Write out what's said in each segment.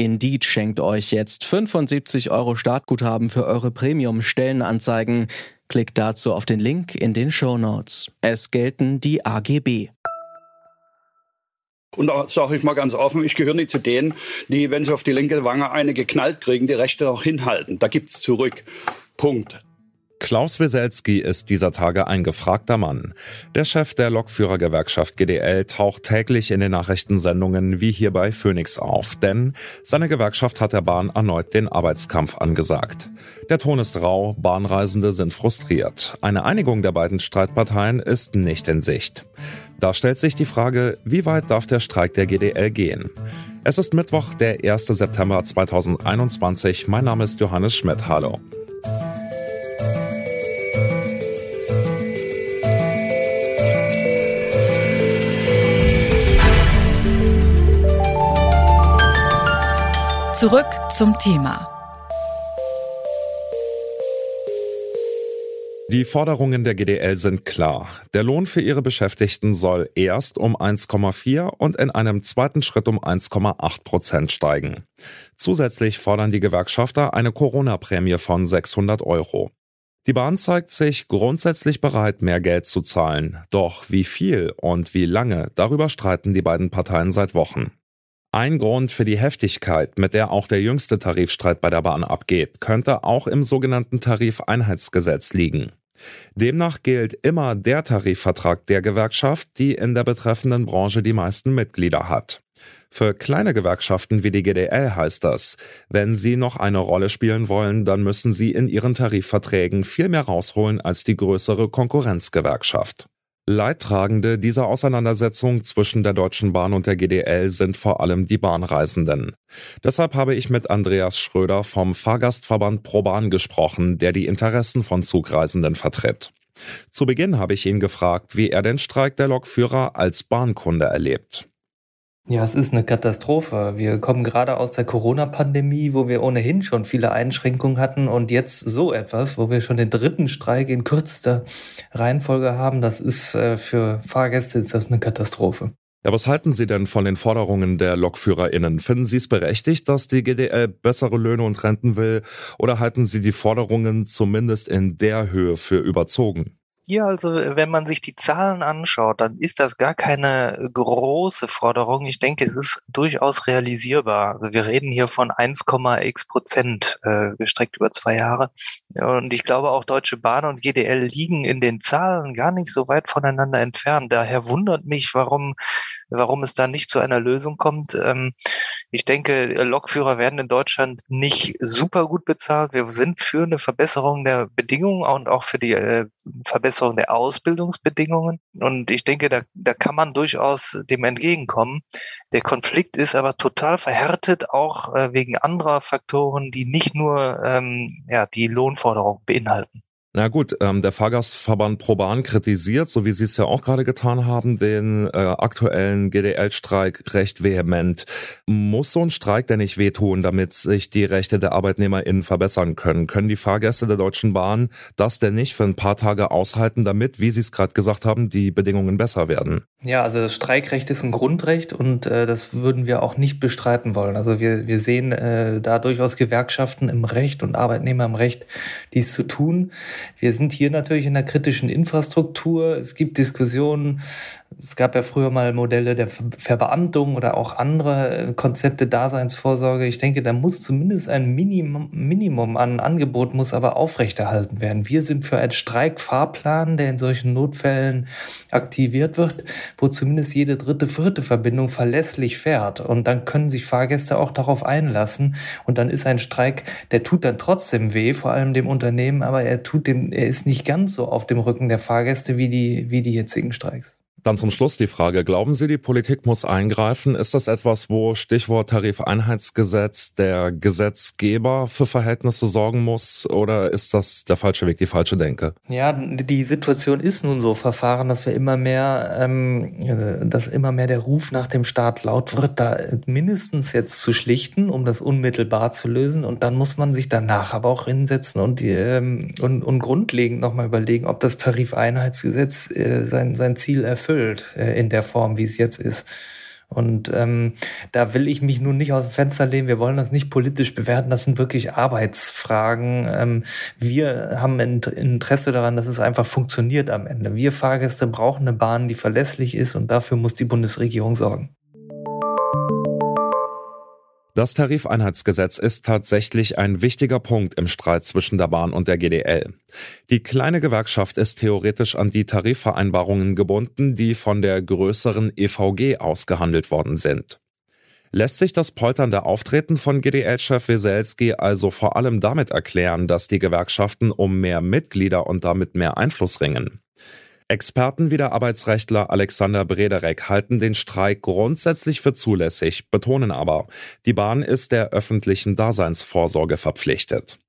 Indeed schenkt euch jetzt 75 Euro Startguthaben für eure Premium-Stellenanzeigen. Klickt dazu auf den Link in den Show Notes. Es gelten die AGB. Und da sage ich mal ganz offen, ich gehöre nicht zu denen, die, wenn sie auf die linke Wange eine geknallt kriegen, die rechte noch hinhalten. Da gibt's zurück. Punkt. Klaus Weselski ist dieser Tage ein gefragter Mann. Der Chef der Lokführergewerkschaft GDL taucht täglich in den Nachrichtensendungen wie hier bei Phoenix auf, denn seine Gewerkschaft hat der Bahn erneut den Arbeitskampf angesagt. Der Ton ist rau, Bahnreisende sind frustriert. Eine Einigung der beiden Streitparteien ist nicht in Sicht. Da stellt sich die Frage, wie weit darf der Streik der GDL gehen? Es ist Mittwoch, der 1. September 2021. Mein Name ist Johannes Schmidt. Hallo. Zurück zum Thema. Die Forderungen der GDL sind klar. Der Lohn für ihre Beschäftigten soll erst um 1,4 und in einem zweiten Schritt um 1,8 Prozent steigen. Zusätzlich fordern die Gewerkschafter eine Corona-Prämie von 600 Euro. Die Bahn zeigt sich grundsätzlich bereit, mehr Geld zu zahlen. Doch wie viel und wie lange, darüber streiten die beiden Parteien seit Wochen. Ein Grund für die Heftigkeit, mit der auch der jüngste Tarifstreit bei der Bahn abgeht, könnte auch im sogenannten Tarifeinheitsgesetz liegen. Demnach gilt immer der Tarifvertrag der Gewerkschaft, die in der betreffenden Branche die meisten Mitglieder hat. Für kleine Gewerkschaften wie die GDL heißt das, wenn sie noch eine Rolle spielen wollen, dann müssen sie in ihren Tarifverträgen viel mehr rausholen als die größere Konkurrenzgewerkschaft. Leidtragende dieser Auseinandersetzung zwischen der Deutschen Bahn und der GDL sind vor allem die Bahnreisenden. Deshalb habe ich mit Andreas Schröder vom Fahrgastverband ProBahn gesprochen, der die Interessen von Zugreisenden vertritt. Zu Beginn habe ich ihn gefragt, wie er den Streik der Lokführer als Bahnkunde erlebt. Ja, es ist eine Katastrophe. Wir kommen gerade aus der Corona-Pandemie, wo wir ohnehin schon viele Einschränkungen hatten und jetzt so etwas, wo wir schon den dritten Streik in kürzester Reihenfolge haben. Das ist äh, für Fahrgäste ist das eine Katastrophe. Ja, was halten Sie denn von den Forderungen der LokführerInnen? Finden Sie es berechtigt, dass die GDL bessere Löhne und Renten will? Oder halten Sie die Forderungen zumindest in der Höhe für überzogen? Ja, also wenn man sich die Zahlen anschaut, dann ist das gar keine große Forderung. Ich denke, es ist durchaus realisierbar. Also wir reden hier von 1,x Prozent äh, gestreckt über zwei Jahre. Und ich glaube auch Deutsche Bahn und GDL liegen in den Zahlen gar nicht so weit voneinander entfernt. Daher wundert mich, warum, warum es da nicht zu einer Lösung kommt. Ähm, ich denke, Lokführer werden in Deutschland nicht super gut bezahlt. Wir sind für eine Verbesserung der Bedingungen und auch für die äh, Verbesserung der Ausbildungsbedingungen. Und ich denke, da, da kann man durchaus dem entgegenkommen. Der Konflikt ist aber total verhärtet, auch äh, wegen anderer Faktoren, die nicht nur ähm, ja, die Lohnforderung beinhalten. Na gut, ähm, der Fahrgastverband ProBahn kritisiert, so wie Sie es ja auch gerade getan haben, den äh, aktuellen GDL-Streik recht vehement. Muss so ein Streik denn nicht wehtun, damit sich die Rechte der ArbeitnehmerInnen verbessern können? Können die Fahrgäste der Deutschen Bahn das denn nicht für ein paar Tage aushalten, damit, wie Sie es gerade gesagt haben, die Bedingungen besser werden? Ja, also das Streikrecht ist ein Grundrecht und äh, das würden wir auch nicht bestreiten wollen. Also wir, wir sehen äh, da durchaus Gewerkschaften im Recht und Arbeitnehmer im Recht, dies zu tun. Wir sind hier natürlich in der kritischen Infrastruktur. Es gibt Diskussionen. Es gab ja früher mal Modelle der Verbeamtung oder auch andere äh, Konzepte Daseinsvorsorge. Ich denke, da muss zumindest ein Minimum, Minimum an Angebot muss aber aufrechterhalten werden. Wir sind für einen Streikfahrplan, der in solchen Notfällen aktiviert wird, wo zumindest jede dritte, vierte Verbindung verlässlich fährt. Und dann können sich Fahrgäste auch darauf einlassen. Und dann ist ein Streik, der tut dann trotzdem weh, vor allem dem Unternehmen, aber er tut dem, er ist nicht ganz so auf dem Rücken der Fahrgäste wie die, wie die jetzigen Streiks. Dann zum Schluss die Frage, glauben Sie, die Politik muss eingreifen? Ist das etwas, wo Stichwort Tarifeinheitsgesetz der Gesetzgeber für Verhältnisse sorgen muss oder ist das der falsche Weg, die falsche Denke? Ja, die Situation ist nun so verfahren, dass wir immer mehr, ähm, dass immer mehr der Ruf nach dem Staat laut wird, da mindestens jetzt zu schlichten, um das unmittelbar zu lösen und dann muss man sich danach aber auch hinsetzen und, die, ähm, und, und grundlegend nochmal überlegen, ob das Tarifeinheitsgesetz äh, sein, sein Ziel erfüllt erfüllt äh, in der Form, wie es jetzt ist. Und ähm, da will ich mich nun nicht aus dem Fenster lehnen. Wir wollen das nicht politisch bewerten. Das sind wirklich Arbeitsfragen. Ähm, wir haben ein Interesse daran, dass es einfach funktioniert am Ende. Wir Fahrgäste brauchen eine Bahn, die verlässlich ist und dafür muss die Bundesregierung sorgen. Das Tarifeinheitsgesetz ist tatsächlich ein wichtiger Punkt im Streit zwischen der Bahn und der GDL. Die kleine Gewerkschaft ist theoretisch an die Tarifvereinbarungen gebunden, die von der größeren EVG ausgehandelt worden sind. Lässt sich das polternde Auftreten von GDL-Chef Weselski also vor allem damit erklären, dass die Gewerkschaften um mehr Mitglieder und damit mehr Einfluss ringen? Experten wie der Arbeitsrechtler Alexander Brederek halten den Streik grundsätzlich für zulässig, betonen aber, die Bahn ist der öffentlichen Daseinsvorsorge verpflichtet.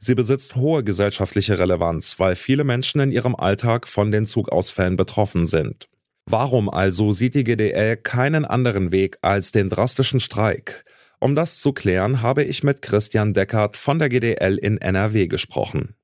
Sie besitzt hohe gesellschaftliche Relevanz, weil viele Menschen in ihrem Alltag von den Zugausfällen betroffen sind. Warum also sieht die GDL keinen anderen Weg als den drastischen Streik? Um das zu klären, habe ich mit Christian Deckert von der GDL in NRW gesprochen.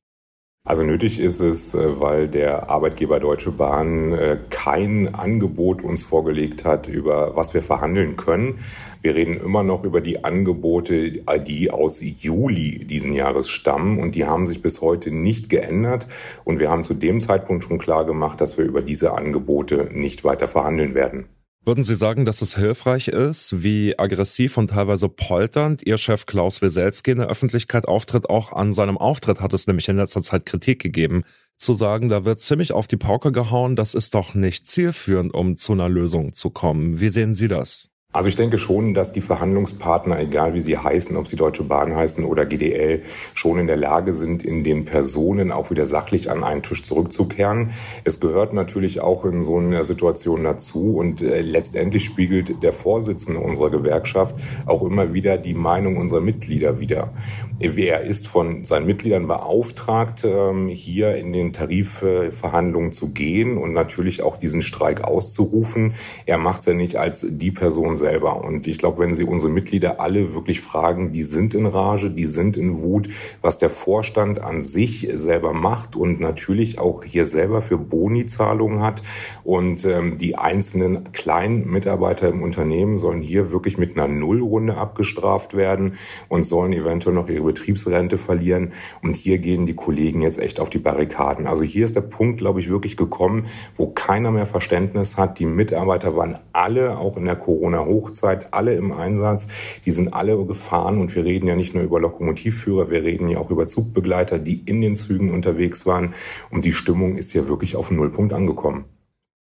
Also nötig ist es, äh, weil der Arbeitgeber Deutsche Bahn äh, kein Angebot uns vorgelegt hat, über was wir verhandeln können. Wir reden immer noch über die Angebote, die aus Juli diesen Jahres stammen und die haben sich bis heute nicht geändert. Und wir haben zu dem Zeitpunkt schon klar gemacht, dass wir über diese Angebote nicht weiter verhandeln werden. Würden Sie sagen, dass es hilfreich ist, wie aggressiv und teilweise polternd Ihr Chef Klaus Weselski in der Öffentlichkeit auftritt? Auch an seinem Auftritt hat es nämlich in letzter Zeit Kritik gegeben, zu sagen, da wird ziemlich auf die Pauke gehauen, das ist doch nicht zielführend, um zu einer Lösung zu kommen. Wie sehen Sie das? Also ich denke schon, dass die Verhandlungspartner, egal wie sie heißen, ob sie Deutsche Bahn heißen oder GDL, schon in der Lage sind, in den Personen auch wieder sachlich an einen Tisch zurückzukehren. Es gehört natürlich auch in so einer Situation dazu und äh, letztendlich spiegelt der Vorsitzende unserer Gewerkschaft auch immer wieder die Meinung unserer Mitglieder wider. Er ist von seinen Mitgliedern beauftragt, ähm, hier in den Tarifverhandlungen zu gehen und natürlich auch diesen Streik auszurufen. Er macht es ja nicht als die Person selber. Und ich glaube, wenn Sie unsere Mitglieder alle wirklich fragen, die sind in Rage, die sind in Wut, was der Vorstand an sich selber macht und natürlich auch hier selber für Boni-Zahlungen hat. Und ähm, die einzelnen kleinen Mitarbeiter im Unternehmen sollen hier wirklich mit einer Nullrunde abgestraft werden und sollen eventuell noch ihre Betriebsrente verlieren. Und hier gehen die Kollegen jetzt echt auf die Barrikaden. Also hier ist der Punkt, glaube ich, wirklich gekommen, wo keiner mehr Verständnis hat. Die Mitarbeiter waren alle auch in der Corona Hochzeit, alle im Einsatz. Die sind alle gefahren und wir reden ja nicht nur über Lokomotivführer, wir reden ja auch über Zugbegleiter, die in den Zügen unterwegs waren. Und die Stimmung ist ja wirklich auf Nullpunkt angekommen.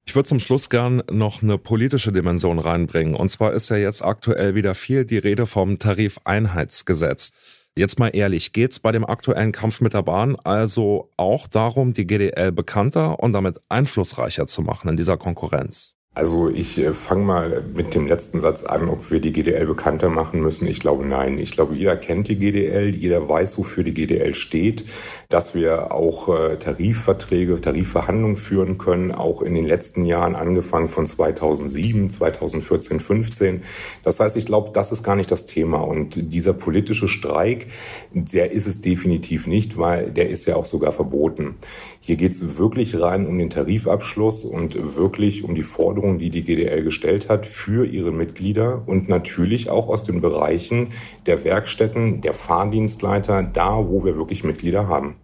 Ich würde zum Schluss gern noch eine politische Dimension reinbringen. Und zwar ist ja jetzt aktuell wieder viel die Rede vom Tarifeinheitsgesetz. Jetzt mal ehrlich, geht's bei dem aktuellen Kampf mit der Bahn also auch darum, die GDL bekannter und damit einflussreicher zu machen in dieser Konkurrenz? Also ich äh, fange mal mit dem letzten Satz an, ob wir die GDL bekannter machen müssen. Ich glaube nein. Ich glaube, jeder kennt die GDL, jeder weiß, wofür die GDL steht, dass wir auch äh, Tarifverträge, Tarifverhandlungen führen können, auch in den letzten Jahren, angefangen von 2007, 2014, 15. Das heißt, ich glaube, das ist gar nicht das Thema. Und dieser politische Streik, der ist es definitiv nicht, weil der ist ja auch sogar verboten. Hier geht es wirklich rein um den Tarifabschluss und wirklich um die Forderung, Forderungen, die die GDL gestellt hat für ihre Mitglieder und natürlich auch aus den Bereichen der Werkstätten, der Fahrdienstleiter, da wo wir wirklich Mitglieder haben.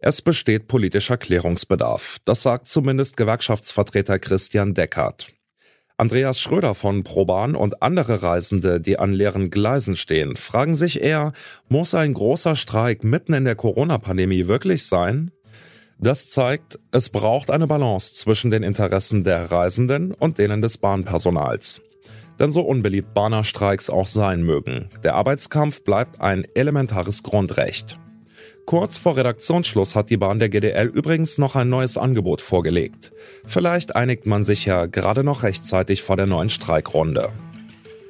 Es besteht politischer Klärungsbedarf. Das sagt zumindest Gewerkschaftsvertreter Christian Deckert. Andreas Schröder von Proban und andere Reisende, die an leeren Gleisen stehen, fragen sich eher, muss ein großer Streik mitten in der Corona-Pandemie wirklich sein? Das zeigt, es braucht eine Balance zwischen den Interessen der Reisenden und denen des Bahnpersonals. Denn so unbeliebt Bahnerstreiks auch sein mögen, der Arbeitskampf bleibt ein elementares Grundrecht. Kurz vor Redaktionsschluss hat die Bahn der GDL übrigens noch ein neues Angebot vorgelegt. Vielleicht einigt man sich ja gerade noch rechtzeitig vor der neuen Streikrunde.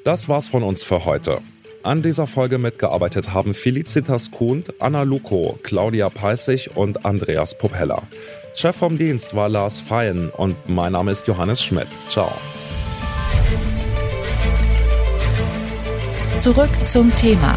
Das war's von uns für heute. An dieser Folge mitgearbeitet haben Felicitas Kuhnt, Anna Luko, Claudia Peissig und Andreas Propeller. Chef vom Dienst war Lars Feyen und mein Name ist Johannes Schmidt. Ciao. Zurück zum Thema